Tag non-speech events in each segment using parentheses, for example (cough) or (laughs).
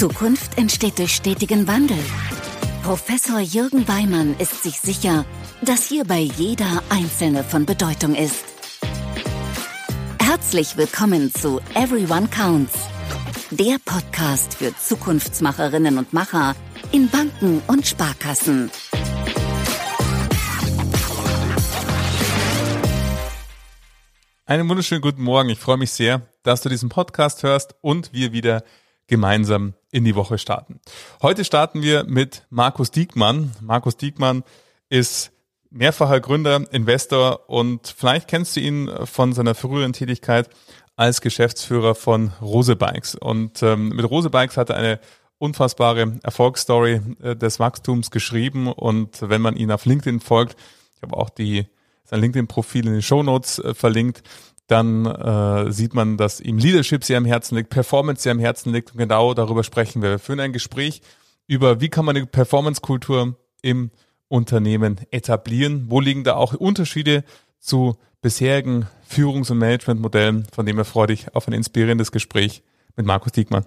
Zukunft entsteht durch stetigen Wandel. Professor Jürgen Weimann ist sich sicher, dass hierbei jeder Einzelne von Bedeutung ist. Herzlich willkommen zu Everyone Counts, der Podcast für Zukunftsmacherinnen und Macher in Banken und Sparkassen. Einen wunderschönen guten Morgen. Ich freue mich sehr, dass du diesen Podcast hörst und wir wieder gemeinsam in die Woche starten. Heute starten wir mit Markus Diekmann. Markus Diekmann ist mehrfacher Gründer, Investor und vielleicht kennst du ihn von seiner früheren Tätigkeit als Geschäftsführer von Rose Bikes. Und ähm, mit Rose Bikes hat er eine unfassbare Erfolgsstory äh, des Wachstums geschrieben und wenn man ihn auf LinkedIn folgt, ich habe auch die sein LinkedIn-Profil in den Shownotes äh, verlinkt, dann äh, sieht man, dass ihm Leadership sehr am Herzen liegt, Performance sehr am Herzen liegt und genau darüber sprechen wir. Wir führen ein Gespräch über, wie kann man eine Performance-Kultur im Unternehmen etablieren, wo liegen da auch Unterschiede zu bisherigen Führungs- und Managementmodellen, von dem er freudig auf ein inspirierendes Gespräch mit Markus Diekmann.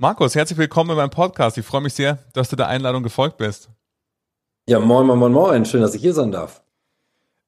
Markus, herzlich willkommen in meinem Podcast. Ich freue mich sehr, dass du der Einladung gefolgt bist. Ja, moin, moin, moin, moin. Schön, dass ich hier sein darf.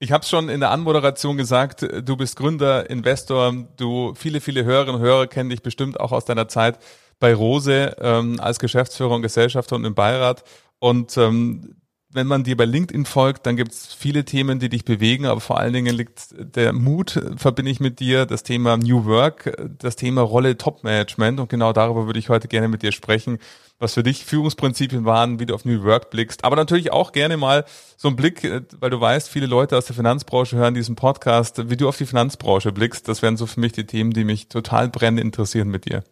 Ich habe es schon in der Anmoderation gesagt, du bist Gründer, Investor, du viele, viele Hörerinnen und Hörer kennen dich bestimmt auch aus deiner Zeit bei Rose ähm, als Geschäftsführer und Gesellschafter und im Beirat. Und ähm, wenn man dir bei LinkedIn folgt, dann gibt es viele Themen, die dich bewegen, aber vor allen Dingen liegt der Mut, verbinde ich mit dir, das Thema New Work, das Thema Rolle Top Management. Und genau darüber würde ich heute gerne mit dir sprechen, was für dich Führungsprinzipien waren, wie du auf New Work blickst, aber natürlich auch gerne mal so ein Blick, weil du weißt, viele Leute aus der Finanzbranche hören diesen Podcast, wie du auf die Finanzbranche blickst, das wären so für mich die Themen, die mich total brennend interessieren mit dir.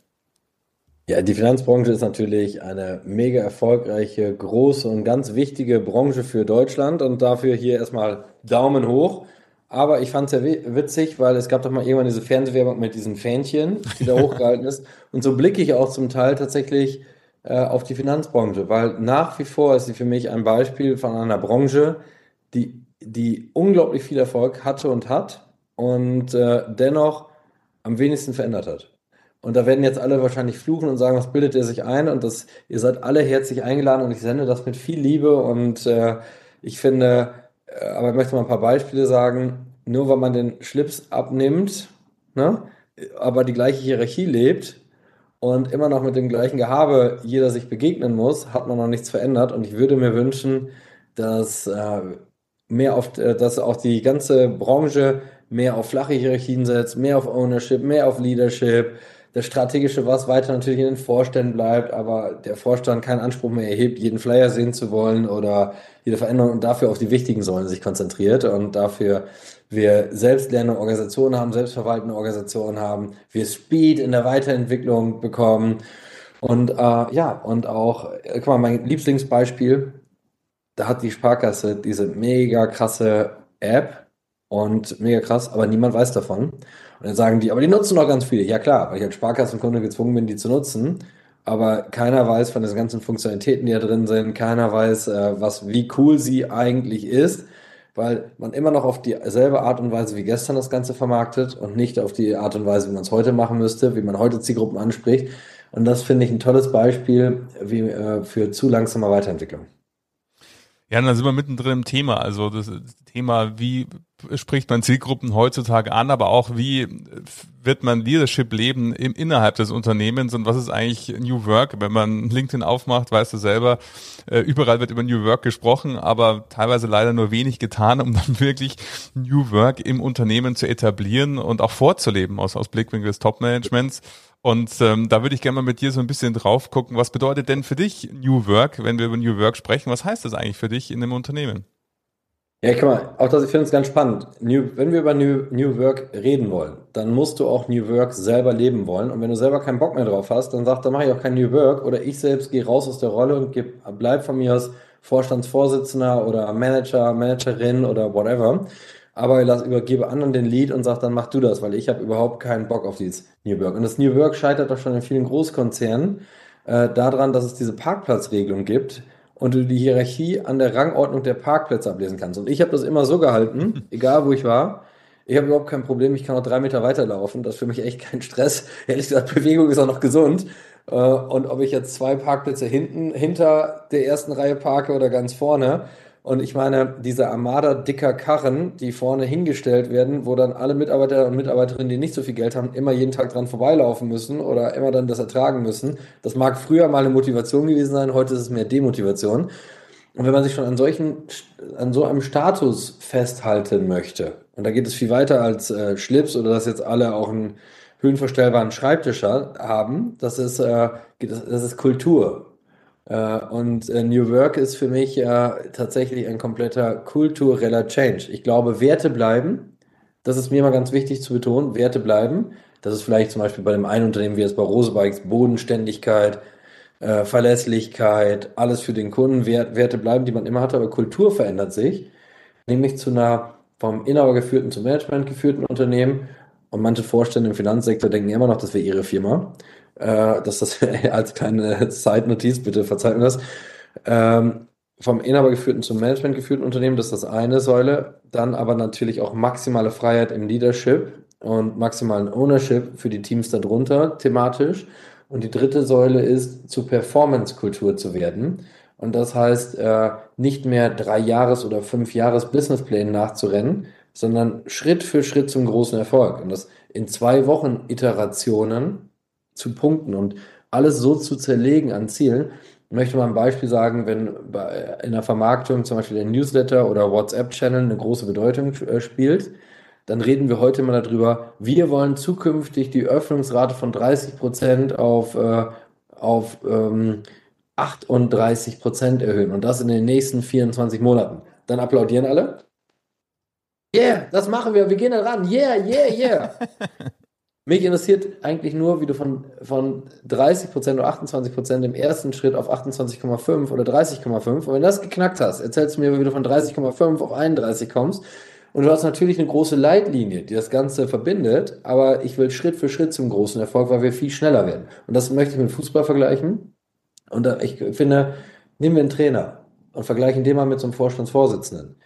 Ja, die Finanzbranche ist natürlich eine mega erfolgreiche, große und ganz wichtige Branche für Deutschland und dafür hier erstmal Daumen hoch. Aber ich fand es sehr witzig, weil es gab doch mal irgendwann diese Fernsehwerbung mit diesen Fähnchen, die da (laughs) hochgehalten ist. Und so blicke ich auch zum Teil tatsächlich äh, auf die Finanzbranche, weil nach wie vor ist sie für mich ein Beispiel von einer Branche, die, die unglaublich viel Erfolg hatte und hat und äh, dennoch am wenigsten verändert hat. Und da werden jetzt alle wahrscheinlich fluchen und sagen, was bildet ihr sich ein? Und das, ihr seid alle herzlich eingeladen und ich sende das mit viel Liebe. Und äh, ich finde, äh, aber ich möchte mal ein paar Beispiele sagen. Nur weil man den Schlips abnimmt, ne, aber die gleiche Hierarchie lebt und immer noch mit dem gleichen Gehabe jeder sich begegnen muss, hat man noch nichts verändert. Und ich würde mir wünschen, dass äh, mehr auf, äh, dass auch die ganze Branche mehr auf flache Hierarchien setzt, mehr auf Ownership, mehr auf Leadership, das Strategische, was weiter natürlich in den Vorständen bleibt, aber der Vorstand keinen Anspruch mehr erhebt, jeden Flyer sehen zu wollen oder jede Veränderung und dafür auf die wichtigen Säulen sich konzentriert und dafür wir selbstlernende Organisationen haben, selbstverwaltende Organisationen haben, wir Speed in der Weiterentwicklung bekommen und äh, ja, und auch, äh, guck mal, mein Lieblingsbeispiel, da hat die Sparkasse diese mega krasse App und mega krass, aber niemand weiß davon. Und dann sagen die, aber die nutzen doch ganz viele. Ja klar, weil ich als Sparkassenkunde gezwungen bin, die zu nutzen. Aber keiner weiß von den ganzen Funktionalitäten, die da drin sind. Keiner weiß, äh, was, wie cool sie eigentlich ist, weil man immer noch auf dieselbe Art und Weise wie gestern das Ganze vermarktet und nicht auf die Art und Weise, wie man es heute machen müsste, wie man heute Zielgruppen anspricht. Und das finde ich ein tolles Beispiel wie, äh, für zu langsame Weiterentwicklung. Ja, dann sind wir mittendrin im Thema. Also das Thema, wie spricht man Zielgruppen heutzutage an, aber auch wie wird man Leadership leben im, innerhalb des Unternehmens und was ist eigentlich New Work? Wenn man LinkedIn aufmacht, weißt du selber, äh, überall wird über New Work gesprochen, aber teilweise leider nur wenig getan, um (laughs) dann wirklich New Work im Unternehmen zu etablieren und auch vorzuleben aus, aus Blickwinkel des Top-Managements. Und ähm, da würde ich gerne mal mit dir so ein bisschen drauf gucken, was bedeutet denn für dich New Work, wenn wir über New Work sprechen? Was heißt das eigentlich für dich in einem Unternehmen? Ja, guck mal, auch das, ich finde es ganz spannend. New, wenn wir über New, New Work reden wollen, dann musst du auch New Work selber leben wollen. Und wenn du selber keinen Bock mehr drauf hast, dann sag, dann mache ich auch kein New Work oder ich selbst gehe raus aus der Rolle und geb, bleib von mir aus Vorstandsvorsitzender oder Manager, Managerin oder whatever aber lass, übergebe anderen den Lead und sag dann mach du das, weil ich habe überhaupt keinen Bock auf dieses New Work. Und das New Work scheitert doch schon in vielen Großkonzernen äh, daran, dass es diese Parkplatzregelung gibt und du die Hierarchie an der Rangordnung der Parkplätze ablesen kannst. Und ich habe das immer so gehalten, (laughs) egal wo ich war. Ich habe überhaupt kein Problem, ich kann auch drei Meter weiterlaufen. Das ist für mich echt kein Stress. (laughs) Ehrlich gesagt, Bewegung ist auch noch gesund. Äh, und ob ich jetzt zwei Parkplätze hinten, hinter der ersten Reihe parke oder ganz vorne, und ich meine, diese Armada dicker Karren, die vorne hingestellt werden, wo dann alle Mitarbeiter und Mitarbeiterinnen, die nicht so viel Geld haben, immer jeden Tag dran vorbeilaufen müssen oder immer dann das ertragen müssen. Das mag früher mal eine Motivation gewesen sein, heute ist es mehr Demotivation. Und wenn man sich schon an solchen, an so einem Status festhalten möchte, und da geht es viel weiter als äh, Schlips oder dass jetzt alle auch einen höhenverstellbaren Schreibtisch haben, das ist, äh, das ist Kultur. Äh, und äh, New Work ist für mich äh, tatsächlich ein kompletter kultureller Change. Ich glaube, Werte bleiben. Das ist mir immer ganz wichtig zu betonen. Werte bleiben. Das ist vielleicht zum Beispiel bei dem einen Unternehmen wie es bei Rosebikes Bodenständigkeit, äh, Verlässlichkeit, alles für den Kunden. Wert, Werte bleiben, die man immer hatte, aber Kultur verändert sich. Nämlich zu einer vom Inhaber geführten zum Management geführten Unternehmen. Und manche Vorstände im Finanzsektor denken immer noch, das wäre ihre Firma. Äh, dass das (laughs) als kleine Zeitnotiz, bitte verzeiht mir das. Ähm, vom Inhaber geführten zum Management geführten Unternehmen, das ist das eine Säule. Dann aber natürlich auch maximale Freiheit im Leadership und maximalen Ownership für die Teams darunter thematisch. Und die dritte Säule ist, zu Performance-Kultur zu werden. Und das heißt, äh, nicht mehr drei Jahres- oder fünf Jahres Businessplänen nachzurennen, sondern Schritt für Schritt zum großen Erfolg. Und das in zwei Wochen Iterationen zu punkten und alles so zu zerlegen an Zielen. Ich möchte mal ein Beispiel sagen, wenn in der Vermarktung zum Beispiel der Newsletter oder WhatsApp-Channel eine große Bedeutung äh, spielt, dann reden wir heute mal darüber, wir wollen zukünftig die Öffnungsrate von 30 Prozent auf, äh, auf ähm, 38 Prozent erhöhen und das in den nächsten 24 Monaten. Dann applaudieren alle. Yeah, das machen wir, wir gehen da ran. Yeah, yeah, yeah. (laughs) Mich interessiert eigentlich nur, wie du von, von 30% oder 28% im ersten Schritt auf 28,5 oder 30,5 und wenn das geknackt hast, erzählst du mir, wie du von 30,5 auf 31 kommst und du hast natürlich eine große Leitlinie, die das Ganze verbindet, aber ich will Schritt für Schritt zum großen Erfolg, weil wir viel schneller werden. Und das möchte ich mit Fußball vergleichen. Und ich finde, nehmen wir einen Trainer und vergleichen den mal mit so einem Vorstandsvorsitzenden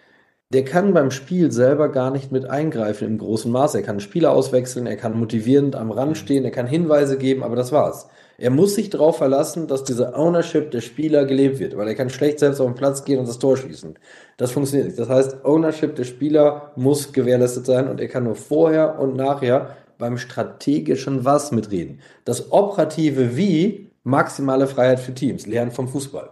der kann beim Spiel selber gar nicht mit eingreifen im großen Maße. Er kann Spieler auswechseln, er kann motivierend am Rand stehen, er kann Hinweise geben, aber das war's. Er muss sich darauf verlassen, dass diese Ownership der Spieler gelebt wird, weil er kann schlecht selbst auf den Platz gehen und das Tor schießen. Das funktioniert nicht. Das heißt, Ownership der Spieler muss gewährleistet sein und er kann nur vorher und nachher beim strategischen Was mitreden. Das operative Wie maximale Freiheit für Teams, lernen vom Fußball.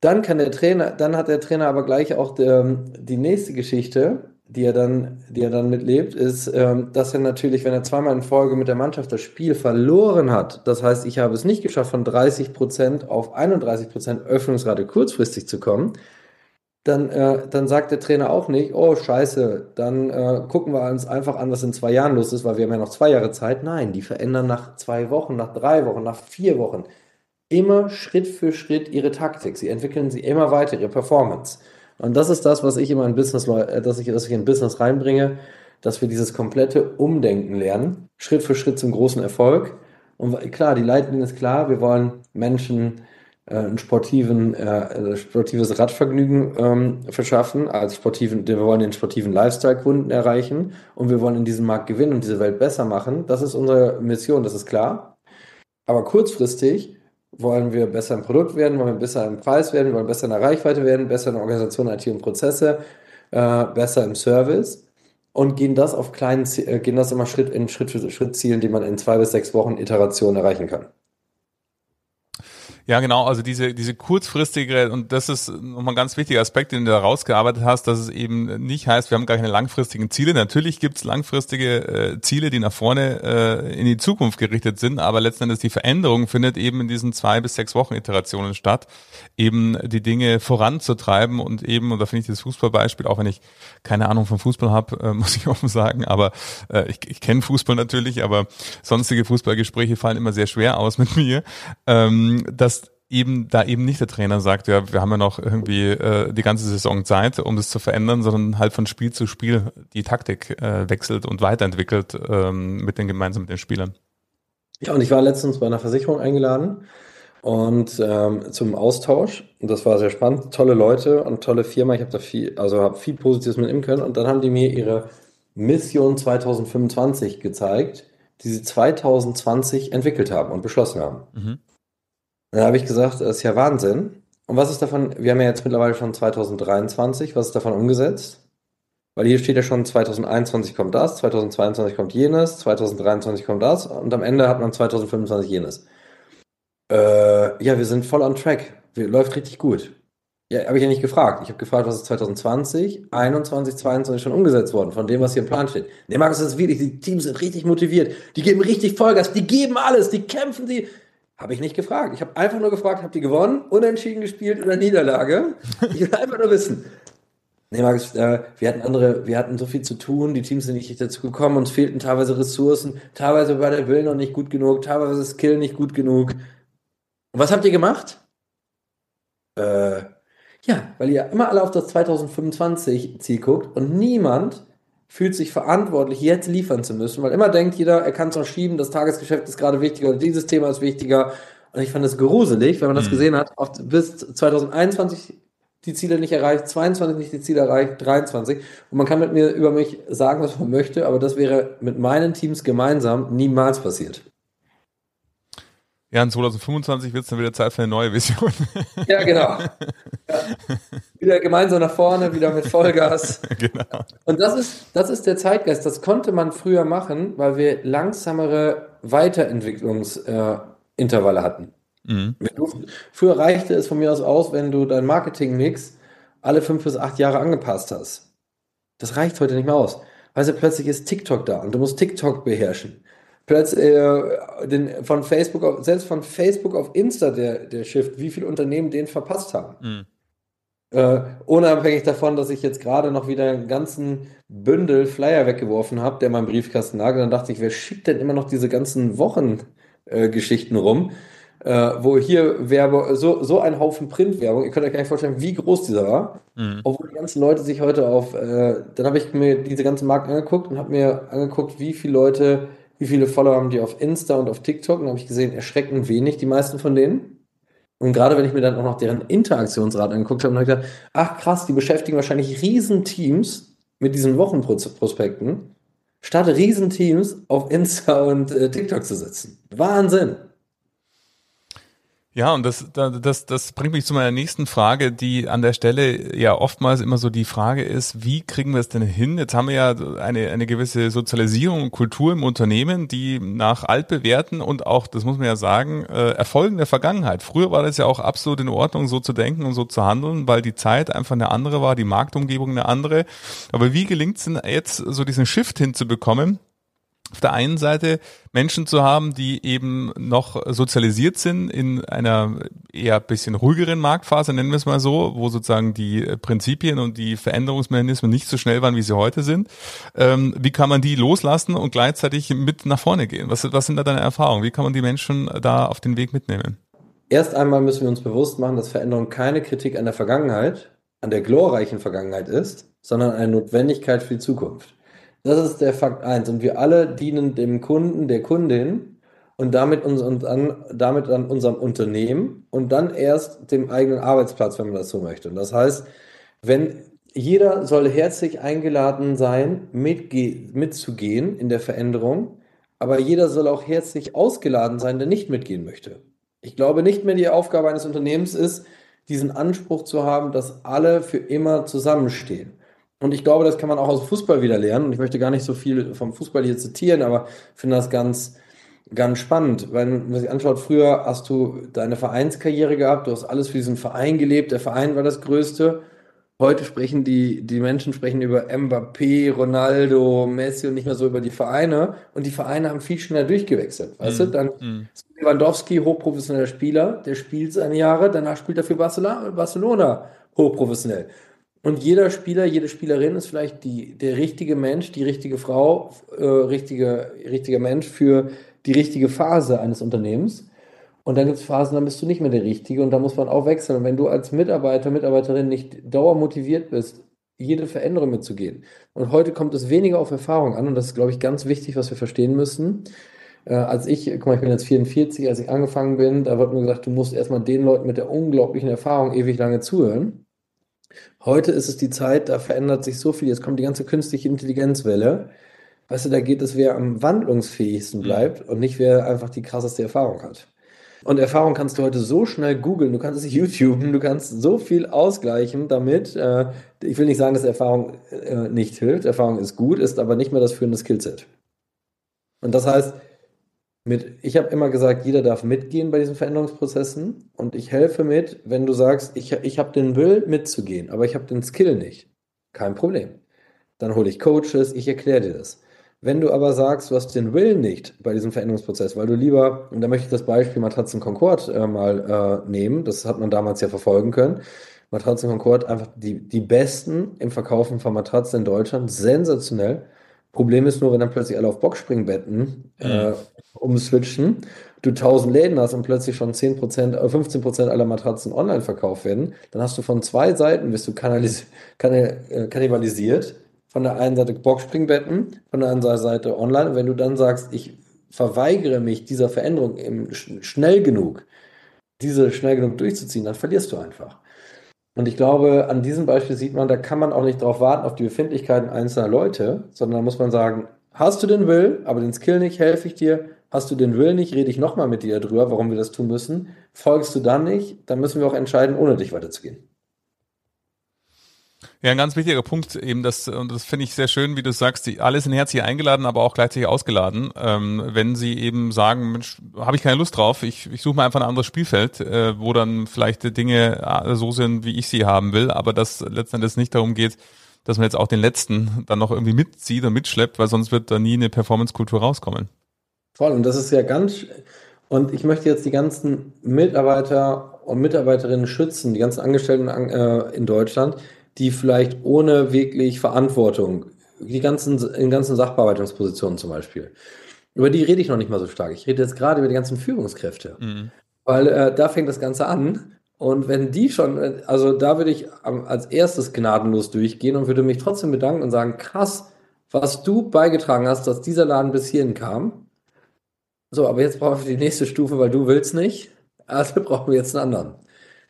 Dann kann der Trainer, dann hat der Trainer aber gleich auch der, die nächste Geschichte, die er dann, die er dann mitlebt, ist, ähm, dass er natürlich, wenn er zweimal in Folge mit der Mannschaft das Spiel verloren hat, das heißt, ich habe es nicht geschafft, von 30 Prozent auf 31 Prozent Öffnungsrate kurzfristig zu kommen, dann, äh, dann sagt der Trainer auch nicht, oh scheiße, dann äh, gucken wir uns einfach an, was in zwei Jahren los ist, weil wir haben ja noch zwei Jahre Zeit. Nein, die verändern nach zwei Wochen, nach drei Wochen, nach vier Wochen immer Schritt für Schritt ihre Taktik. Sie entwickeln sie immer weiter, ihre Performance. Und das ist das, was ich immer in Business, äh, dass ich, dass ich in Business reinbringe, dass wir dieses komplette Umdenken lernen, Schritt für Schritt zum großen Erfolg. Und klar, die Leitlinie ist klar, wir wollen Menschen äh, ein sportiven, äh, sportives Radvergnügen ähm, verschaffen, als sportiven, wir wollen den sportiven Lifestyle-Kunden erreichen und wir wollen in diesem Markt gewinnen und diese Welt besser machen. Das ist unsere Mission, das ist klar. Aber kurzfristig wollen wir besser im Produkt werden, wollen wir besser im Preis werden, wollen wir besser in der Reichweite werden, besser in der Organisation, IT und Prozesse, äh, besser im Service? Und gehen das auf kleinen, äh, gehen das immer Schritt in Schritt für Schritt Zielen, die man in zwei bis sechs Wochen Iteration erreichen kann. Ja, genau, also diese, diese kurzfristige, und das ist nochmal ein ganz wichtiger Aspekt, den du da rausgearbeitet hast, dass es eben nicht heißt, wir haben gar keine langfristigen Ziele. Natürlich gibt's langfristige äh, Ziele, die nach vorne äh, in die Zukunft gerichtet sind, aber letzten Endes die Veränderung findet eben in diesen zwei bis sechs Wochen Iterationen statt, eben die Dinge voranzutreiben und eben, und da finde ich das Fußballbeispiel, auch wenn ich keine Ahnung vom Fußball habe, äh, (laughs) muss ich offen sagen, aber äh, ich, ich kenne Fußball natürlich, aber sonstige Fußballgespräche fallen immer sehr schwer aus mit mir, ähm, dass eben da eben nicht der Trainer sagt, ja, wir haben ja noch irgendwie äh, die ganze Saison Zeit, um das zu verändern, sondern halt von Spiel zu Spiel die Taktik äh, wechselt und weiterentwickelt ähm, mit den gemeinsam mit den Spielern. Ja, und ich war letztens bei einer Versicherung eingeladen und ähm, zum Austausch. Und das war sehr spannend. Tolle Leute und tolle Firma. Ich habe da viel, also habe viel Positives mitnehmen können. Und dann haben die mir ihre Mission 2025 gezeigt, die sie 2020 entwickelt haben und beschlossen haben. Mhm. Dann habe ich gesagt, das ist ja Wahnsinn. Und was ist davon, wir haben ja jetzt mittlerweile schon 2023, was ist davon umgesetzt? Weil hier steht ja schon 2021 kommt das, 2022 kommt jenes, 2023 kommt das und am Ende hat man 2025 jenes. Äh, ja, wir sind voll on track. Wir, läuft richtig gut. Ja, habe ich ja nicht gefragt. Ich habe gefragt, was ist 2020, 21, 22 schon umgesetzt worden, von dem, was hier im Plan steht. Nee, Markus, das ist wirklich, die Teams sind richtig motiviert. Die geben richtig Vollgas, die geben alles, die kämpfen, die. Habe ich nicht gefragt. Ich habe einfach nur gefragt, habt ihr gewonnen, unentschieden gespielt oder Niederlage? Ich will einfach nur wissen. Nee, Markus, äh, wir hatten andere, wir hatten so viel zu tun, die Teams sind nicht dazu gekommen, uns fehlten teilweise Ressourcen, teilweise war der Will noch nicht gut genug, teilweise das Skill nicht gut genug. Und was habt ihr gemacht? Äh, ja, weil ihr immer alle auf das 2025 Ziel guckt und niemand fühlt sich verantwortlich, jetzt liefern zu müssen, weil immer denkt jeder, er kann es noch schieben, das Tagesgeschäft ist gerade wichtiger oder dieses Thema ist wichtiger. Und ich fand das gruselig, wenn man das mhm. gesehen hat, oft bis 2021 die Ziele nicht erreicht, 22 nicht die Ziele erreicht, 23. Und man kann mit mir über mich sagen, was man möchte, aber das wäre mit meinen Teams gemeinsam niemals passiert. Ja, in 2025 wird es dann wieder Zeit für eine neue Vision. Ja, genau. (laughs) Ja. Wieder gemeinsam nach vorne, wieder mit Vollgas. (laughs) Genau. Und das ist, das ist der Zeitgeist. Das konnte man früher machen, weil wir langsamere Weiterentwicklungsintervalle äh, hatten. Mhm. Durften, früher reichte es von mir aus aus, wenn du dein Marketing-Mix alle fünf bis acht Jahre angepasst hast. Das reicht heute nicht mehr aus. Weil plötzlich ist TikTok da und du musst TikTok beherrschen plötzlich äh, den, von Facebook auf, selbst von Facebook auf Insta der, der Shift, wie viele Unternehmen den verpasst haben. Mhm. Äh, unabhängig davon, dass ich jetzt gerade noch wieder einen ganzen Bündel Flyer weggeworfen habe, der meinem Briefkasten lag. Und dann dachte ich, wer schickt denn immer noch diese ganzen Wochengeschichten äh, rum? Äh, wo hier Werbe, so, so ein Haufen Printwerbung, ihr könnt euch gar nicht vorstellen, wie groß dieser war. Mhm. Obwohl die ganzen Leute sich heute auf, äh, dann habe ich mir diese ganzen Marken angeguckt und habe mir angeguckt, wie viele Leute wie viele Follower haben die auf Insta und auf TikTok? Und habe ich gesehen, erschreckend wenig, die meisten von denen. Und gerade wenn ich mir dann auch noch deren Interaktionsrate angeguckt habe, habe ich gedacht, ach krass, die beschäftigen wahrscheinlich Riesenteams mit diesen Wochenprospekten, statt Riesenteams auf Insta und äh, TikTok zu setzen. Wahnsinn! Ja, und das, das, das bringt mich zu meiner nächsten Frage, die an der Stelle ja oftmals immer so die Frage ist, wie kriegen wir es denn hin? Jetzt haben wir ja eine, eine gewisse Sozialisierung und Kultur im Unternehmen, die nach altbewährten und auch, das muss man ja sagen, äh, Erfolgen der Vergangenheit. Früher war das ja auch absolut in Ordnung, so zu denken und so zu handeln, weil die Zeit einfach eine andere war, die Marktumgebung eine andere. Aber wie gelingt es denn jetzt, so diesen Shift hinzubekommen? Auf der einen Seite Menschen zu haben, die eben noch sozialisiert sind in einer eher bisschen ruhigeren Marktphase, nennen wir es mal so, wo sozusagen die Prinzipien und die Veränderungsmechanismen nicht so schnell waren, wie sie heute sind. Ähm, wie kann man die loslassen und gleichzeitig mit nach vorne gehen? Was, was sind da deine Erfahrungen? Wie kann man die Menschen da auf den Weg mitnehmen? Erst einmal müssen wir uns bewusst machen, dass Veränderung keine Kritik an der Vergangenheit, an der glorreichen Vergangenheit ist, sondern eine Notwendigkeit für die Zukunft. Das ist der Fakt 1. Und wir alle dienen dem Kunden, der Kundin und damit, uns, und an, damit an unserem Unternehmen und dann erst dem eigenen Arbeitsplatz, wenn man das so möchte. Und das heißt, wenn jeder soll herzlich eingeladen sein, mitge mitzugehen in der Veränderung, aber jeder soll auch herzlich ausgeladen sein, der nicht mitgehen möchte. Ich glaube nicht mehr die Aufgabe eines Unternehmens ist, diesen Anspruch zu haben, dass alle für immer zusammenstehen. Und ich glaube, das kann man auch aus Fußball wieder lernen. Und ich möchte gar nicht so viel vom Fußball hier zitieren, aber finde das ganz, ganz spannend. Wenn man sich anschaut, früher hast du deine Vereinskarriere gehabt, du hast alles für diesen Verein gelebt, der Verein war das Größte. Heute sprechen die, die Menschen sprechen über Mbappé, Ronaldo, Messi und nicht mehr so über die Vereine. Und die Vereine haben viel schneller durchgewechselt. Weißt mm, du, dann mm. Lewandowski, hochprofessioneller Spieler, der spielt seine Jahre, danach spielt er für Barcelona, Barcelona hochprofessionell. Und jeder Spieler, jede Spielerin ist vielleicht die, der richtige Mensch, die richtige Frau, äh, richtige, richtiger Mensch für die richtige Phase eines Unternehmens. Und dann gibt es Phasen, dann bist du nicht mehr der Richtige und da muss man auch wechseln. Und wenn du als Mitarbeiter, Mitarbeiterin nicht dauermotiviert bist, jede Veränderung mitzugehen. Und heute kommt es weniger auf Erfahrung an und das ist, glaube ich, ganz wichtig, was wir verstehen müssen. Äh, als ich, guck mal, ich bin jetzt 44, als ich angefangen bin, da wird mir gesagt, du musst erstmal den Leuten mit der unglaublichen Erfahrung ewig lange zuhören. Heute ist es die Zeit, da verändert sich so viel. Jetzt kommt die ganze künstliche Intelligenzwelle. Weißt du, da geht es, wer am wandlungsfähigsten mhm. bleibt und nicht wer einfach die krasseste Erfahrung hat. Und Erfahrung kannst du heute so schnell googeln, du kannst es (laughs) YouTuben, du kannst so viel ausgleichen damit. Äh, ich will nicht sagen, dass Erfahrung äh, nicht hilft. Erfahrung ist gut, ist aber nicht mehr das führende Skillset. Und das heißt, mit, ich habe immer gesagt, jeder darf mitgehen bei diesen Veränderungsprozessen und ich helfe mit, wenn du sagst, ich, ich habe den Will mitzugehen, aber ich habe den Skill nicht. Kein Problem. Dann hole ich Coaches, ich erkläre dir das. Wenn du aber sagst, du hast den Will nicht bei diesem Veränderungsprozess, weil du lieber, und da möchte ich das Beispiel Matratzen Concord äh, mal äh, nehmen, das hat man damals ja verfolgen können. Matratzen Concord einfach die, die besten im Verkaufen von Matratzen in Deutschland, sensationell. Problem ist nur, wenn dann plötzlich alle auf Boxspringbetten äh, mhm. Umswitchen, du 1000 Läden hast und plötzlich schon 10%, äh, 15% aller Matratzen online verkauft werden, dann hast du von zwei Seiten bist du kannalis äh, kannibalisiert von der einen Seite Boxspringbetten, von der anderen Seite online. Und wenn du dann sagst, ich verweigere mich dieser Veränderung im, schnell genug, diese schnell genug durchzuziehen, dann verlierst du einfach. Und ich glaube, an diesem Beispiel sieht man, da kann man auch nicht darauf warten, auf die Befindlichkeiten einzelner Leute, sondern da muss man sagen, hast du den Will, aber den Skill nicht, helfe ich dir. Hast du den Will nicht, rede ich nochmal mit dir darüber, warum wir das tun müssen. Folgst du dann nicht, dann müssen wir auch entscheiden, ohne dich weiterzugehen. Ja, ein ganz wichtiger Punkt eben, das, und das finde ich sehr schön, wie du sagst, die, alle sind herzlich eingeladen, aber auch gleichzeitig ausgeladen. Ähm, wenn sie eben sagen, Mensch, habe ich keine Lust drauf, ich, ich suche mir einfach ein anderes Spielfeld, äh, wo dann vielleicht Dinge äh, so sind, wie ich sie haben will, aber dass letztendlich nicht darum geht, dass man jetzt auch den letzten dann noch irgendwie mitzieht und mitschleppt, weil sonst wird da nie eine Performance-Kultur rauskommen. Voll, und das ist ja ganz, und ich möchte jetzt die ganzen Mitarbeiter und Mitarbeiterinnen schützen, die ganzen Angestellten äh, in Deutschland, die vielleicht ohne wirklich Verantwortung, die ganzen, in ganzen Sachbearbeitungspositionen zum Beispiel, über die rede ich noch nicht mal so stark. Ich rede jetzt gerade über die ganzen Führungskräfte. Mhm. Weil äh, da fängt das Ganze an. Und wenn die schon, also da würde ich als erstes gnadenlos durchgehen und würde mich trotzdem bedanken und sagen, krass, was du beigetragen hast, dass dieser Laden bis hierhin kam. So, aber jetzt brauchen wir die nächste Stufe, weil du willst nicht. Also (laughs) brauchen wir jetzt einen anderen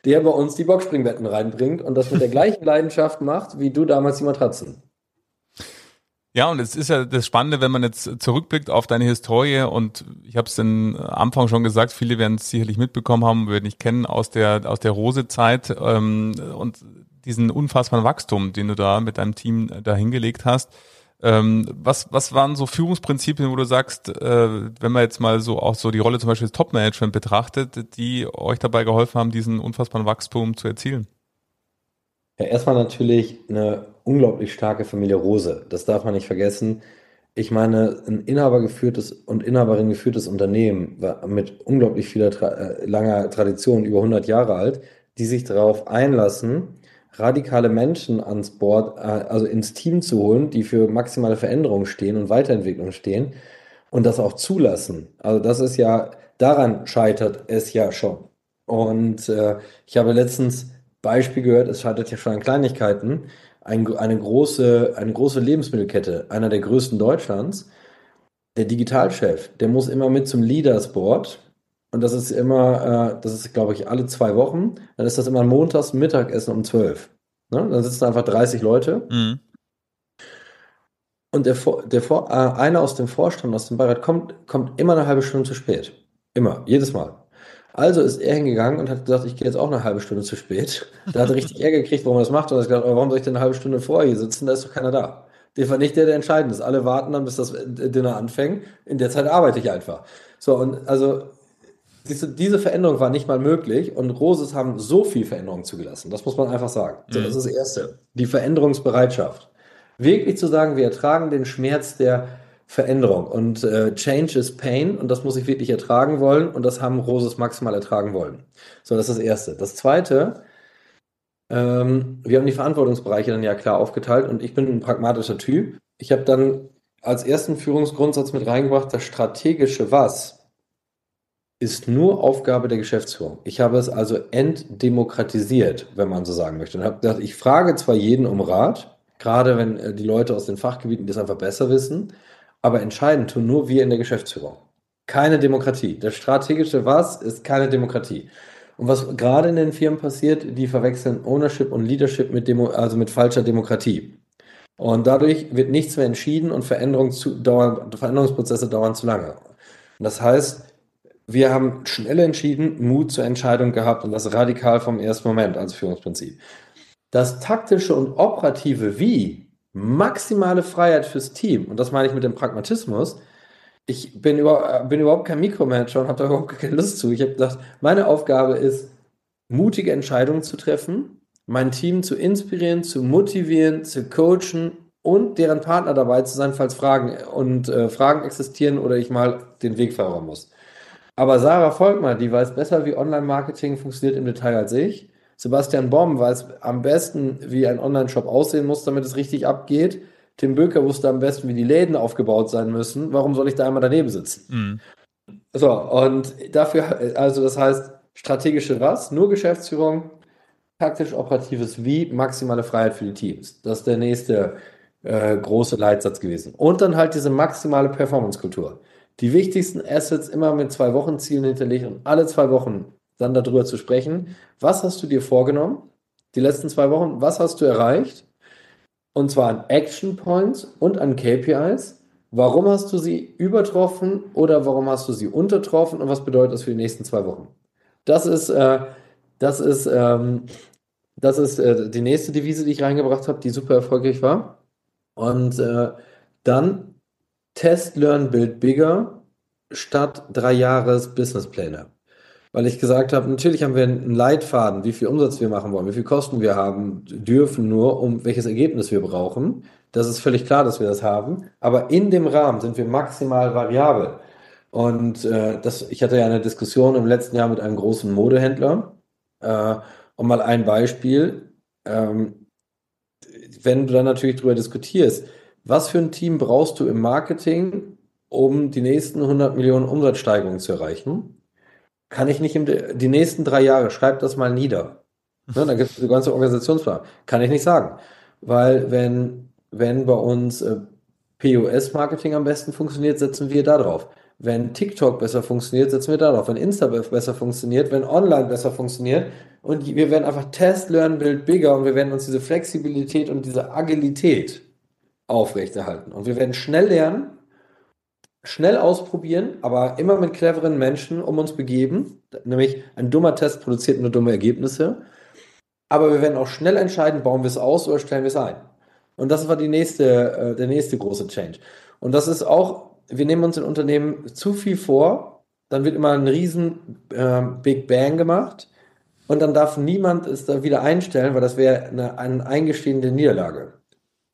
der bei uns die Boxspringbetten reinbringt und das mit der gleichen Leidenschaft macht, wie du damals die Matratzen. Ja, und es ist ja das Spannende, wenn man jetzt zurückblickt auf deine Historie und ich habe es am Anfang schon gesagt, viele werden es sicherlich mitbekommen haben, werden dich kennen aus der aus der Rose-Zeit ähm, und diesen unfassbaren Wachstum, den du da mit deinem Team da hingelegt hast. Ähm, was, was waren so Führungsprinzipien, wo du sagst, äh, wenn man jetzt mal so auch so die Rolle zum Beispiel des Top-Management betrachtet, die euch dabei geholfen haben, diesen unfassbaren Wachstum zu erzielen? Ja, erstmal natürlich eine unglaublich starke Familie Rose. Das darf man nicht vergessen. Ich meine, ein inhabergeführtes und Inhaberin geführtes Unternehmen mit unglaublich vieler äh, langer Tradition, über 100 Jahre alt, die sich darauf einlassen, radikale Menschen ans Board, äh, also ins Team zu holen, die für maximale Veränderung stehen und Weiterentwicklung stehen und das auch zulassen. Also das ist ja, daran scheitert es ja schon. Und äh, ich habe letztens Beispiel gehört, es scheitert ja schon an Kleinigkeiten. Ein, eine, große, eine große Lebensmittelkette, einer der größten Deutschlands, der Digitalchef, der muss immer mit zum Leaders Board und das ist immer, äh, das ist, glaube ich, alle zwei Wochen. Dann ist das immer montags Mittagessen um zwölf. Ne? Dann sitzen einfach 30 Leute. Mhm. Und der, der äh, einer aus dem Vorstand, aus dem Beirat, kommt, kommt immer eine halbe Stunde zu spät. Immer, jedes Mal. Also ist er hingegangen und hat gesagt, ich gehe jetzt auch eine halbe Stunde zu spät. (laughs) Da hat er richtig Ärger gekriegt, warum er das macht. Und er hat gesagt, warum soll ich denn eine halbe Stunde vorher hier sitzen? Da ist doch keiner da. Der war nicht der, der entscheidend ist. Alle warten dann, bis das Dinner anfängt. In der Zeit arbeite ich einfach. So, und also diese, diese Veränderung war nicht mal möglich und Roses haben so viel Veränderung zugelassen. Das muss man einfach sagen. So, das mhm. ist das Erste. Die Veränderungsbereitschaft. Wirklich zu sagen, wir ertragen den Schmerz der Veränderung und äh, Change is Pain und das muss ich wirklich ertragen wollen und das haben Roses maximal ertragen wollen. So, das ist das Erste. Das Zweite, ähm, wir haben die Verantwortungsbereiche dann ja klar aufgeteilt und ich bin ein pragmatischer Typ. Ich habe dann als ersten Führungsgrundsatz mit reingebracht, das strategische Was ist nur Aufgabe der Geschäftsführung. Ich habe es also entdemokratisiert, wenn man so sagen möchte. Und habe gedacht, ich frage zwar jeden um Rat, gerade wenn äh, die Leute aus den Fachgebieten das einfach besser wissen, aber entscheiden tun nur wir in der Geschäftsführung. keine Demokratie. Das strategische Was ist keine Demokratie. Und was gerade in den Firmen passiert, die verwechseln Ownership und Leadership mit Demo, also mit falscher Demokratie. Und dadurch wird nichts mehr entschieden und Veränderungs dauern, Veränderungsprozesse dauern zu lange. Und das heißt, wir haben schnell entschieden, Mut zur Entscheidung gehabt und das radikal vom ersten Moment als Führungsprinzip. Das taktische und operative Wie, maximale Freiheit fürs Team, und das meine ich mit dem Pragmatismus, ich bin, über, bin überhaupt kein Mikromanager und habe da überhaupt keine Lust zu. Ich habe gedacht, meine Aufgabe ist, mutige Entscheidungen zu treffen, mein Team zu inspirieren, zu motivieren, zu coachen und deren Partner dabei zu sein, falls Fragen und äh, Fragen existieren oder ich mal den Weg verrauen muss. Aber Sarah Volkmann, die weiß besser, wie Online-Marketing funktioniert im Detail als ich. Sebastian Baum weiß am besten, wie ein Online-Shop aussehen muss, damit es richtig abgeht. Tim Böker wusste am besten, wie die Läden aufgebaut sein müssen. Warum soll ich da einmal daneben sitzen? Mhm. So, und dafür, also das heißt, strategische was? Nur Geschäftsführung, taktisch operatives Wie, maximale Freiheit für die Teams. Das ist der nächste äh, große Leitsatz gewesen. Und dann halt diese maximale Performance-Kultur. Die wichtigsten Assets immer mit zwei Wochen Zielen hinterlegt und alle zwei Wochen dann darüber zu sprechen. Was hast du dir vorgenommen? Die letzten zwei Wochen, was hast du erreicht? Und zwar an Action Points und an KPIs. Warum hast du sie übertroffen oder warum hast du sie untertroffen und was bedeutet das für die nächsten zwei Wochen? Das ist, äh, das ist, ähm, das ist äh, die nächste Devise, die ich reingebracht habe, die super erfolgreich war. Und äh, dann Test, Learn, Build Bigger statt drei Jahres Businesspläne weil ich gesagt habe, natürlich haben wir einen Leitfaden, wie viel Umsatz wir machen wollen, wie viel Kosten wir haben dürfen, nur um welches Ergebnis wir brauchen. Das ist völlig klar, dass wir das haben. Aber in dem Rahmen sind wir maximal variabel. Und äh, das, ich hatte ja eine Diskussion im letzten Jahr mit einem großen Modehändler. Äh, und mal ein Beispiel. Ähm, wenn du dann natürlich darüber diskutierst, was für ein Team brauchst du im Marketing, um die nächsten 100 Millionen Umsatzsteigerungen zu erreichen? kann ich nicht im, die nächsten drei Jahre, schreib das mal nieder. Ne, dann gibt es die ganze Organisationsplan. Kann ich nicht sagen. Weil wenn, wenn bei uns äh, POS-Marketing am besten funktioniert, setzen wir da drauf. Wenn TikTok besser funktioniert, setzen wir da drauf. Wenn Insta besser funktioniert, wenn Online besser funktioniert. Und wir werden einfach Test, Learn, Build bigger und wir werden uns diese Flexibilität und diese Agilität aufrechterhalten. Und wir werden schnell lernen, schnell ausprobieren, aber immer mit cleveren Menschen um uns begeben. Nämlich ein dummer Test produziert nur dumme Ergebnisse. Aber wir werden auch schnell entscheiden, bauen wir es aus oder stellen wir es ein. Und das war die nächste, äh, der nächste große Change. Und das ist auch, wir nehmen uns in Unternehmen zu viel vor, dann wird immer ein riesen äh, Big Bang gemacht und dann darf niemand es da wieder einstellen, weil das wäre eine, eine eingestehende Niederlage.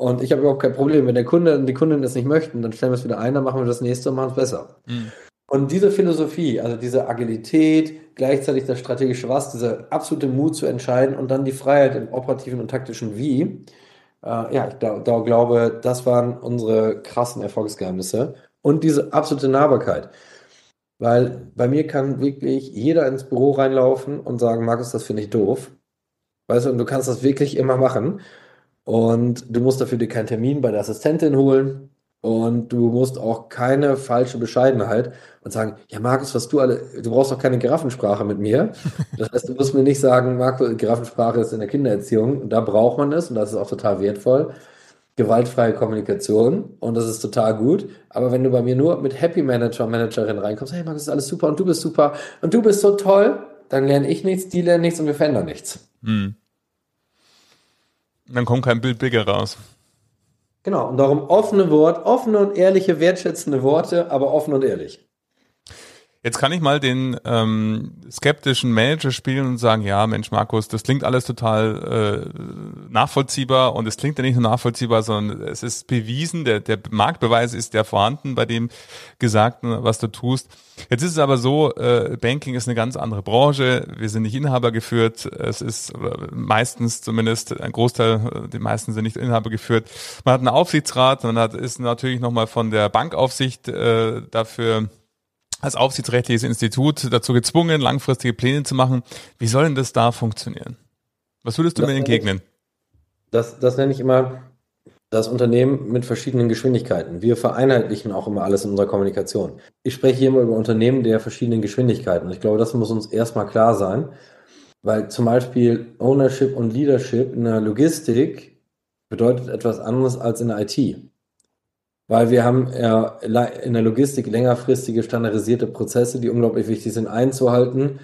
Und ich habe überhaupt kein Problem. Wenn der Kunde und die Kundin das nicht möchten, dann stellen wir es wieder ein, dann machen wir das nächste und machen es besser. Mhm. Und diese Philosophie, also diese Agilität, gleichzeitig das strategische Was, dieser absolute Mut zu entscheiden und dann die Freiheit im operativen und taktischen Wie, äh, ja, ich da, da glaube, das waren unsere krassen Erfolgsgeheimnisse. Und diese absolute Nahbarkeit. Weil bei mir kann wirklich jeder ins Büro reinlaufen und sagen, Markus, das finde ich doof. Weißt du, und du kannst das wirklich immer machen. Und du musst dafür dir keinen Termin bei der Assistentin holen. Und du musst auch keine falsche Bescheidenheit und sagen, ja, Markus, was du alle, du brauchst doch keine Giraffensprache mit mir. Das heißt, du musst mir nicht sagen, Markus, Giraffensprache ist in der Kindererziehung. Da braucht man es und das ist auch total wertvoll. Gewaltfreie Kommunikation und das ist total gut. Aber wenn du bei mir nur mit Happy Manager, Managerin reinkommst, hey Markus, ist alles super und du bist super und du bist so toll, dann lerne ich nichts, die lernen nichts und wir verändern nichts. Hm. Dann kommt kein Bild bigger raus. Genau, und darum offene Wort, offene und ehrliche, wertschätzende Worte, aber offen und ehrlich. Jetzt kann ich mal den ähm, skeptischen Manager spielen und sagen, ja, Mensch, Markus, das klingt alles total äh, nachvollziehbar und es klingt ja nicht nur nachvollziehbar, sondern es ist bewiesen, der, der Marktbeweis ist ja vorhanden bei dem Gesagten, was du tust. Jetzt ist es aber so, äh, Banking ist eine ganz andere Branche, wir sind nicht Inhaber geführt, es ist meistens zumindest ein Großteil, die meisten sind nicht Inhaber geführt. Man hat einen Aufsichtsrat, man hat, ist natürlich nochmal von der Bankaufsicht äh, dafür als aufsichtsrechtliches Institut dazu gezwungen, langfristige Pläne zu machen. Wie soll denn das da funktionieren? Was würdest du das mir entgegnen? Ich, das, das nenne ich immer das Unternehmen mit verschiedenen Geschwindigkeiten. Wir vereinheitlichen auch immer alles in unserer Kommunikation. Ich spreche hier immer über Unternehmen der verschiedenen Geschwindigkeiten. Ich glaube, das muss uns erstmal klar sein, weil zum Beispiel Ownership und Leadership in der Logistik bedeutet etwas anderes als in der IT. Weil wir haben ja in der Logistik längerfristige standardisierte Prozesse, die unglaublich wichtig sind einzuhalten.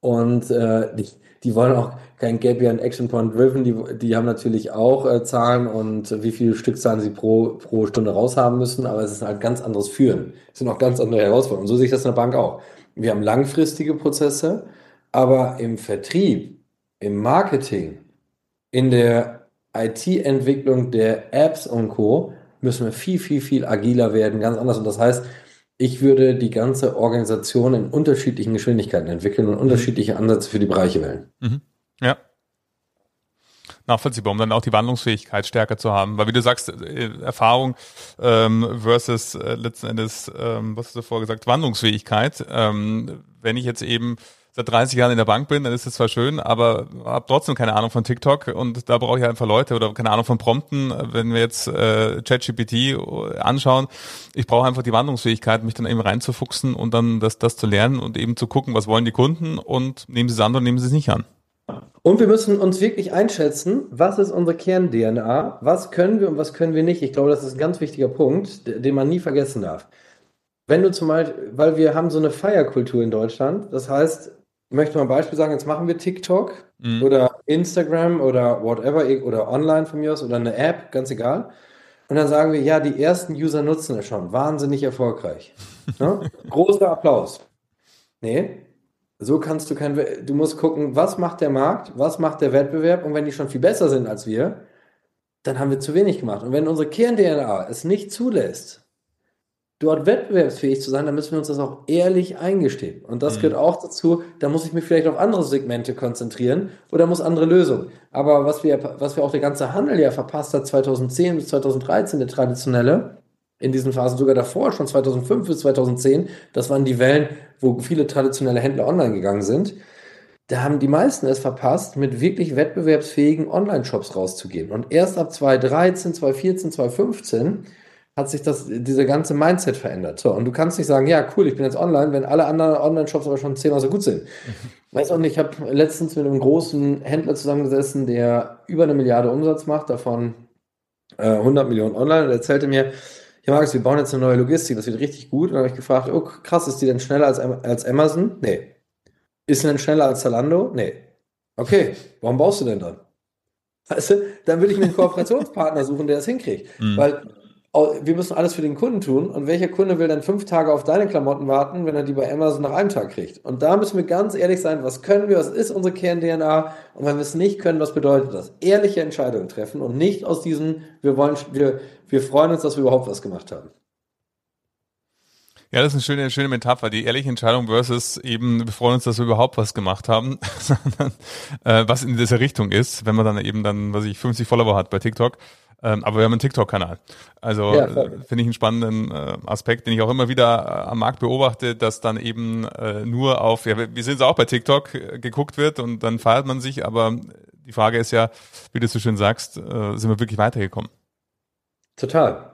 Und äh, die, die wollen auch kein Gap Year Action Point Driven, die, die haben natürlich auch äh, Zahlen und wie viele Stückzahlen sie pro, pro Stunde raushaben müssen, aber es ist halt ganz anderes Führen. Es sind auch ganz andere Herausforderungen. Und so sehe ich das in der Bank auch. Wir haben langfristige Prozesse, aber im Vertrieb, im Marketing, in der IT-Entwicklung der Apps und Co. müssen wir viel, viel, viel agiler werden, ganz anders. Und das heißt, ich würde die ganze Organisation in unterschiedlichen Geschwindigkeiten entwickeln und unterschiedliche Ansätze für die Bereiche wählen. Mhm. Ja. Nachvollziehbar, um dann auch die Wandlungsfähigkeit stärker zu haben. Weil wie du sagst, äh, Erfahrung ähm, versus äh, letzten Endes, ähm, was hast du vorher gesagt, Wandlungsfähigkeit. Ähm, wenn ich jetzt eben seit 30 Jahren in der Bank bin, dann ist das zwar schön, aber habe trotzdem keine Ahnung von TikTok und da brauche ich einfach Leute oder keine Ahnung von Prompten, wenn wir jetzt äh, ChatGPT anschauen. Ich brauche einfach die Wandlungsfähigkeit, mich dann eben reinzufuchsen und dann das, das zu lernen und eben zu gucken, was wollen die Kunden und nehmen sie es an oder nehmen sie es nicht an. Und wir müssen uns wirklich einschätzen, was ist unsere Kern-DNA, was können wir und was können wir nicht. Ich glaube, das ist ein ganz wichtiger Punkt, den man nie vergessen darf. Wenn du zum Beispiel, weil wir haben so eine Feierkultur in Deutschland, das heißt, möchte mal ein Beispiel sagen, jetzt machen wir TikTok mhm. oder Instagram oder whatever oder online von mir aus oder eine App, ganz egal. Und dann sagen wir, ja, die ersten User nutzen es schon, wahnsinnig erfolgreich. (laughs) ne? Großer Applaus. Nee, so kannst du kein, du musst gucken, was macht der Markt, was macht der Wettbewerb und wenn die schon viel besser sind als wir, dann haben wir zu wenig gemacht. Und wenn unsere Kern-DNA es nicht zulässt, dort wettbewerbsfähig zu sein, dann müssen wir uns das auch ehrlich eingestehen. Und das mhm. gehört auch dazu, da muss ich mich vielleicht auf andere Segmente konzentrieren oder muss andere Lösungen. Aber was wir, was wir auch der ganze Handel ja verpasst hat, 2010 bis 2013, der traditionelle, in diesen Phasen sogar davor, schon 2005 bis 2010, das waren die Wellen, wo viele traditionelle Händler online gegangen sind. Da haben die meisten es verpasst, mit wirklich wettbewerbsfähigen Online-Shops rauszugehen. Und erst ab 2013, 2014, 2015 hat sich das, diese ganze Mindset verändert. So, und du kannst nicht sagen, ja, cool, ich bin jetzt online, wenn alle anderen Online-Shops aber schon zehnmal so gut sind. Mhm. Weiß auch nicht, ich habe letztens mit einem großen Händler zusammengesessen, der über eine Milliarde Umsatz macht, davon äh, 100 Millionen online, und erzählte mir, ja, Markus, wir bauen jetzt eine neue Logistik, das wird richtig gut. Und dann habe ich gefragt, oh, krass, ist die denn schneller als, als Amazon? Nee. Ist sie denn schneller als Zalando? Nee. Okay, warum baust du denn dann? Weißt du, dann würde ich mir einen Kooperationspartner suchen, der das hinkriegt. Mhm. Weil wir müssen alles für den Kunden tun. Und welcher Kunde will dann fünf Tage auf deine Klamotten warten, wenn er die bei Amazon nach einem Tag kriegt? Und da müssen wir ganz ehrlich sein, was können wir, was ist unsere Kern-DNA? Und wenn wir es nicht können, was bedeutet das? Ehrliche Entscheidungen treffen und nicht aus diesem, wir wollen, wir, wir freuen uns, dass wir überhaupt was gemacht haben. Ja, das ist eine schöne, schöne Metapher. Die ehrliche Entscheidung versus eben, wir freuen uns, dass wir überhaupt was gemacht haben, (laughs) äh, was in dieser Richtung ist, wenn man dann eben dann, was ich, 50 Follower hat bei TikTok ähm, aber wir haben einen TikTok-Kanal. Also ja, äh, finde ich einen spannenden äh, Aspekt, den ich auch immer wieder äh, am Markt beobachte, dass dann eben äh, nur auf, ja, wir sehen es auch bei TikTok, äh, geguckt wird und dann feiert man sich, aber die Frage ist ja, wie du so schön sagst, äh, sind wir wirklich weitergekommen? Total.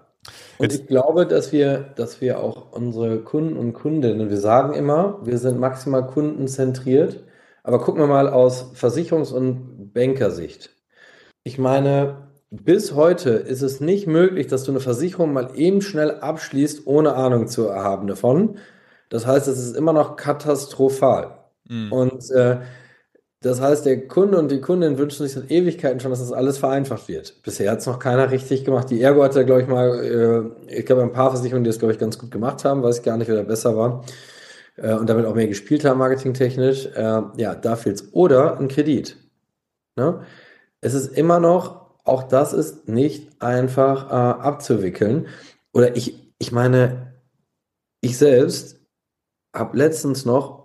Und Jetzt, ich glaube, dass wir, dass wir auch unsere Kunden und Kundinnen, wir sagen immer, wir sind maximal kundenzentriert, aber gucken wir mal aus Versicherungs- und Bankersicht. Ich meine, bis heute ist es nicht möglich, dass du eine Versicherung mal eben schnell abschließt, ohne Ahnung zu haben davon. Das heißt, es ist immer noch katastrophal. Mhm. Und äh, das heißt, der Kunde und die Kundin wünschen sich seit Ewigkeiten schon, dass das alles vereinfacht wird. Bisher hat es noch keiner richtig gemacht. Die Ergo hat ja, glaube ich, mal, äh, ich glaube, ein paar Versicherungen, die das, glaube ich, ganz gut gemacht haben, weiß ich gar nicht, wer da besser war. Äh, und damit auch mehr gespielt haben, marketingtechnisch. Äh, ja, da fehlt's. Oder ein Kredit. Ne? Es ist immer noch auch das ist nicht einfach äh, abzuwickeln. Oder ich, ich meine, ich selbst habe letztens noch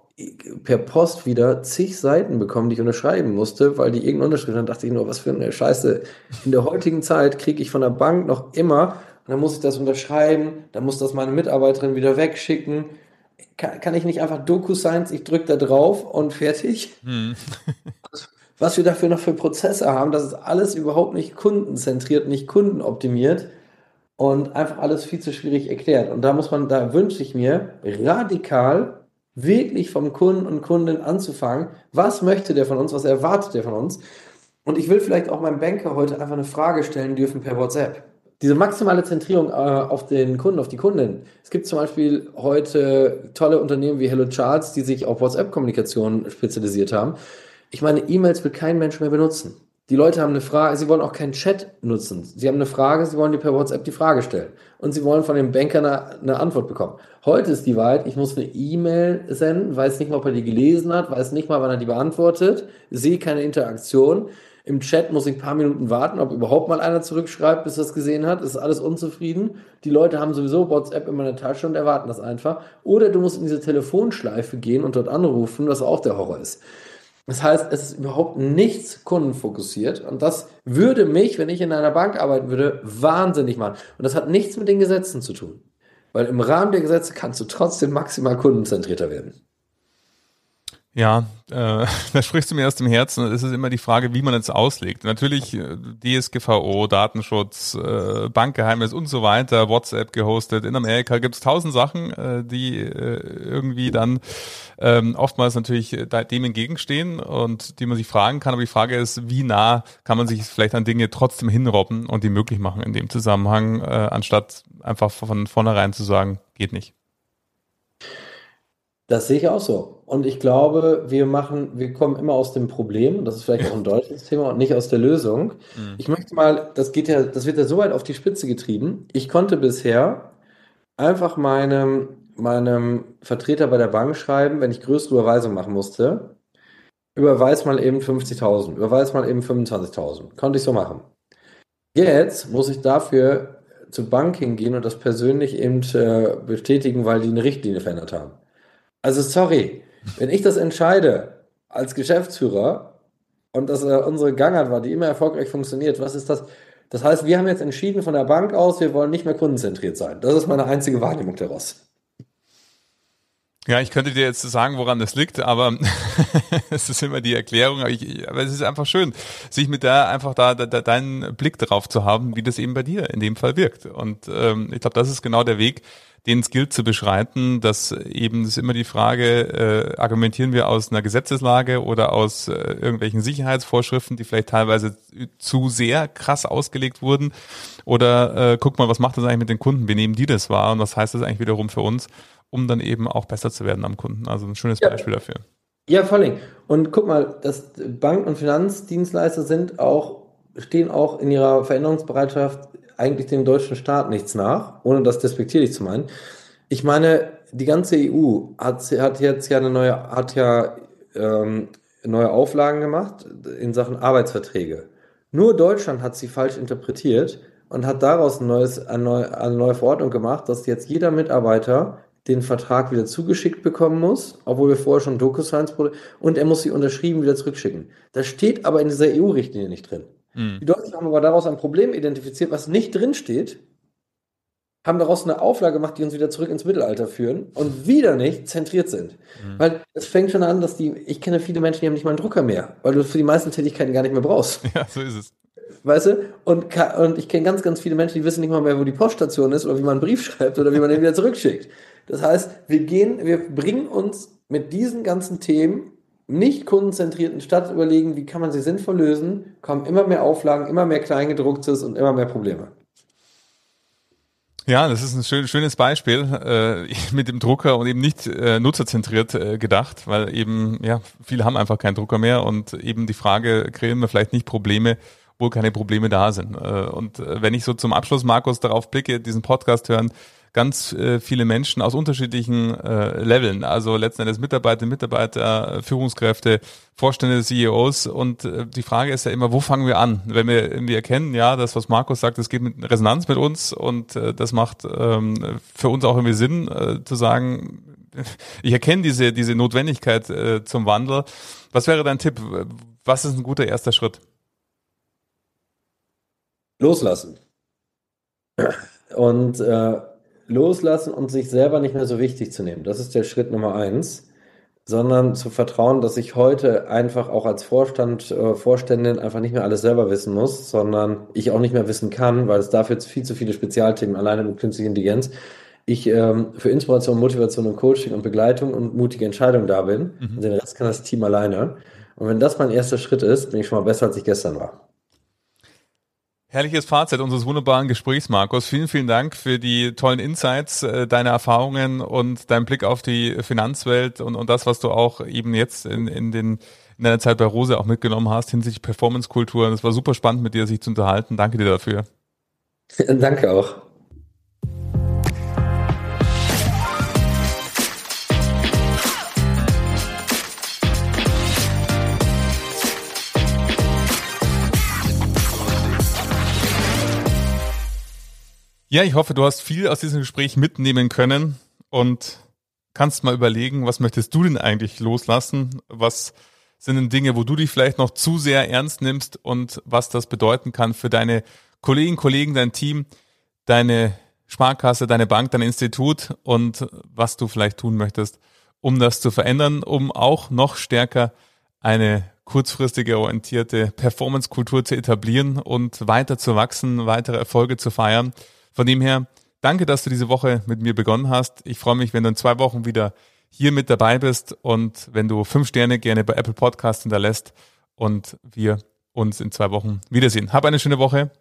per Post wieder zig Seiten bekommen, die ich unterschreiben musste, weil die irgendeine Unterschrift, dann dachte ich nur, was für eine Scheiße. In der heutigen Zeit kriege ich von der Bank noch immer, dann muss ich das unterschreiben, dann muss das meine Mitarbeiterin wieder wegschicken. Kann, kann ich nicht einfach DocuSigns, ich drücke da drauf und fertig? Hm. (laughs) was wir dafür noch für Prozesse haben, das ist alles überhaupt nicht kundenzentriert, nicht kundenoptimiert und einfach alles viel zu schwierig erklärt. Und da muss man, da wünsche ich mir radikal wirklich vom Kunden und Kunden anzufangen. Was möchte der von uns? Was erwartet der von uns? Und ich will vielleicht auch meinem Banker heute einfach eine Frage stellen dürfen per WhatsApp. Diese maximale Zentrierung äh, auf den Kunden, auf die Kundin. Es gibt zum Beispiel heute tolle Unternehmen wie Hello Charts, die sich auf WhatsApp-Kommunikation spezialisiert haben. Ich meine, E-Mails will kein Mensch mehr benutzen. Die Leute haben eine Frage, sie wollen auch keinen Chat nutzen. Sie haben eine Frage, sie wollen dir per WhatsApp die Frage stellen. Und sie wollen von dem Banker eine, eine Antwort bekommen. Heute ist die Wahrheit, ich muss eine E-Mail senden, weiß nicht mal, ob er die gelesen hat, weiß nicht mal, wann er die beantwortet, sehe keine Interaktion. Im Chat muss ich ein paar Minuten warten, ob überhaupt mal einer zurückschreibt, bis er es gesehen hat. Ist alles unzufrieden. Die Leute haben sowieso WhatsApp in meiner Tasche und erwarten das einfach. Oder du musst in diese Telefonschleife gehen und dort anrufen, was auch der Horror ist. Das heißt, es ist überhaupt nichts kundenfokussiert und das würde mich, wenn ich in einer Bank arbeiten würde, wahnsinnig machen. Und das hat nichts mit den Gesetzen zu tun. Weil im Rahmen der Gesetze kannst du trotzdem maximal kundenzentrierter werden. Ja, äh, (laughs) da sprichst du mir aus dem Herzen. Es ist immer die Frage, wie man es auslegt. Natürlich äh, DSGVO, Datenschutz, äh, Bankgeheimnis und so weiter, WhatsApp gehostet. In Amerika gibt es tausend Sachen, äh, die äh, irgendwie dann ähm, oftmals natürlich dem entgegenstehen und die man sich fragen kann. Aber die Frage ist, wie nah kann man sich vielleicht an Dinge trotzdem hinrobben und die möglich machen in dem Zusammenhang, äh, anstatt einfach von vornherein zu sagen, geht nicht. Das sehe ich auch so. Und ich glaube, wir machen, wir kommen immer aus dem Problem, das ist vielleicht auch ein deutsches Thema und nicht aus der Lösung. Mhm. Ich möchte mal, das geht ja, das wird ja so weit auf die Spitze getrieben. Ich konnte bisher einfach meinem, meinem Vertreter bei der Bank schreiben, wenn ich größere Überweisungen machen musste, überweis mal eben 50.000, überweis mal eben 25.000. Konnte ich so machen. Jetzt muss ich dafür zur Bank hingehen und das persönlich eben äh, bestätigen, weil die eine Richtlinie verändert haben. Also sorry, wenn ich das entscheide als Geschäftsführer und das äh, unsere Gangart war, die immer erfolgreich funktioniert, was ist das? Das heißt, wir haben jetzt entschieden von der Bank aus, wir wollen nicht mehr kundenzentriert sein. Das ist meine einzige Wahrnehmung daraus. Ja, ich könnte dir jetzt sagen, woran das liegt, aber (laughs) es ist immer die Erklärung. Aber, ich, aber, es ist einfach schön, sich mit der einfach da, da, deinen Blick darauf zu haben, wie das eben bei dir in dem Fall wirkt. Und ähm, ich glaube, das ist genau der Weg, den es gilt zu beschreiten, dass eben ist immer die Frage, äh, argumentieren wir aus einer Gesetzeslage oder aus äh, irgendwelchen Sicherheitsvorschriften, die vielleicht teilweise zu sehr krass ausgelegt wurden oder äh, guck mal, was macht das eigentlich mit den Kunden, wie nehmen die das wahr und was heißt das eigentlich wiederum für uns, um dann eben auch besser zu werden am Kunden. Also ein schönes ja. Beispiel dafür. Ja, vor allem. Und guck mal, das Banken- und Finanzdienstleister sind auch, stehen auch in ihrer Veränderungsbereitschaft eigentlich dem deutschen Staat nichts nach, ohne das despektierlich zu meinen. Ich meine, die ganze EU hat, hat jetzt ja eine neue, hat ja ähm, neue Auflagen gemacht in Sachen Arbeitsverträge. Nur Deutschland hat sie falsch interpretiert und hat daraus ein neues, eine, neue, eine neue Verordnung gemacht, dass jetzt jeder Mitarbeiter den Vertrag wieder zugeschickt bekommen muss, obwohl wir vorher schon DocuSigns und er muss sie unterschrieben wieder zurückschicken. Das steht aber in dieser EU-Richtlinie nicht drin. Mhm. Die Deutschen haben aber daraus ein Problem identifiziert, was nicht drinsteht, haben daraus eine Auflage gemacht, die uns wieder zurück ins Mittelalter führen und wieder nicht zentriert sind. Mhm. Weil es fängt schon an, dass die, ich kenne viele Menschen, die haben nicht mal einen Drucker mehr, weil du für die meisten Tätigkeiten gar nicht mehr brauchst. (laughs) Ja, so ist es. Weißt du? Und, und ich kenne ganz, ganz viele Menschen, die wissen nicht mal mehr, wo die Poststation ist oder wie man einen Brief (laughs) schreibt oder wie man den wieder zurückschickt. Das heißt, wir gehen, wir bringen uns mit diesen ganzen Themen nicht kundenzentrierten Stadt überlegen, wie kann man sie sinnvoll lösen, kommen immer mehr Auflagen, immer mehr Kleingedrucktes und immer mehr Probleme. Ja, das ist ein schön, schönes Beispiel äh, (laughs) mit dem Drucker und eben nicht äh, nutzerzentriert äh, gedacht, weil eben ja viele haben einfach keinen Drucker mehr und eben die Frage kreieren wir vielleicht nicht Probleme, wo keine Probleme da sind. Äh, und äh, wenn ich so zum Abschluss Markus darauf blicke, diesen Podcast hören, ganz äh, viele Menschen aus unterschiedlichen äh, Leveln, also letzten Endes Mitarbeiter, Mitarbeiter, Führungskräfte, Vorstände, CEOs und äh, die Frage ist ja immer, wo fangen wir an? Wenn wir irgendwie erkennen, ja, das, was Markus sagt, das geht mit Resonanz mit uns und äh, das macht ähm, für uns auch irgendwie Sinn, äh, zu sagen, (laughs) ich erkenne diese, diese Notwendigkeit äh, zum Wandel. Was wäre dein Tipp? Was ist ein guter erster Schritt? Loslassen. Und äh, loslassen und sich selber nicht mehr so wichtig zu nehmen. Das ist der Schritt Nummer eins. sondern zu vertrauen, dass ich heute einfach auch als Vorstand, äh, Vorständin einfach nicht mehr alles selber wissen muss, sondern ich auch nicht mehr wissen kann, weil es dafür viel zu viele Spezialthemen alleine mit künstlicher Intelligenz ich ähm, für Inspiration, Motivation und Coaching und Begleitung und mutige Entscheidungen da bin. Mhm. Und den Rest kann das Team alleine. Und wenn das mein erster Schritt ist, bin ich schon mal besser, als ich gestern war. Herrliches Fazit unseres wunderbaren Gesprächs, Markus. Vielen, vielen Dank für die tollen Insights, äh, deine Erfahrungen und deinen Blick auf die Finanzwelt und, und das, was du auch eben jetzt in, in, den, in deiner Zeit bei Rose auch mitgenommen hast hinsichtlich Performance-Kultur. Das war super spannend, mit dir sich zu unterhalten. Danke dir dafür. (laughs) Danke auch. Ja, ich hoffe, du hast viel aus diesem Gespräch mitnehmen können und kannst mal überlegen, was möchtest du denn eigentlich loslassen? Was sind denn Dinge, wo du dich vielleicht noch zu sehr ernst nimmst und was das bedeuten kann für deine Kolleginnen, Kollegen, dein Team, deine Sparkasse, deine Bank, dein Institut und was du vielleicht tun möchtest, um das zu verändern, um auch noch stärker eine kurzfristige orientierte Performance-Kultur zu etablieren und weiter zu wachsen, weitere Erfolge zu feiern. Von dem her, danke, dass du diese Woche mit mir begonnen hast. Ich freue mich, wenn du in zwei Wochen wieder hier mit dabei bist und wenn du fünf Sterne gerne bei Apple Podcast hinterlässt und wir uns in zwei Wochen wiedersehen. Hab eine schöne Woche.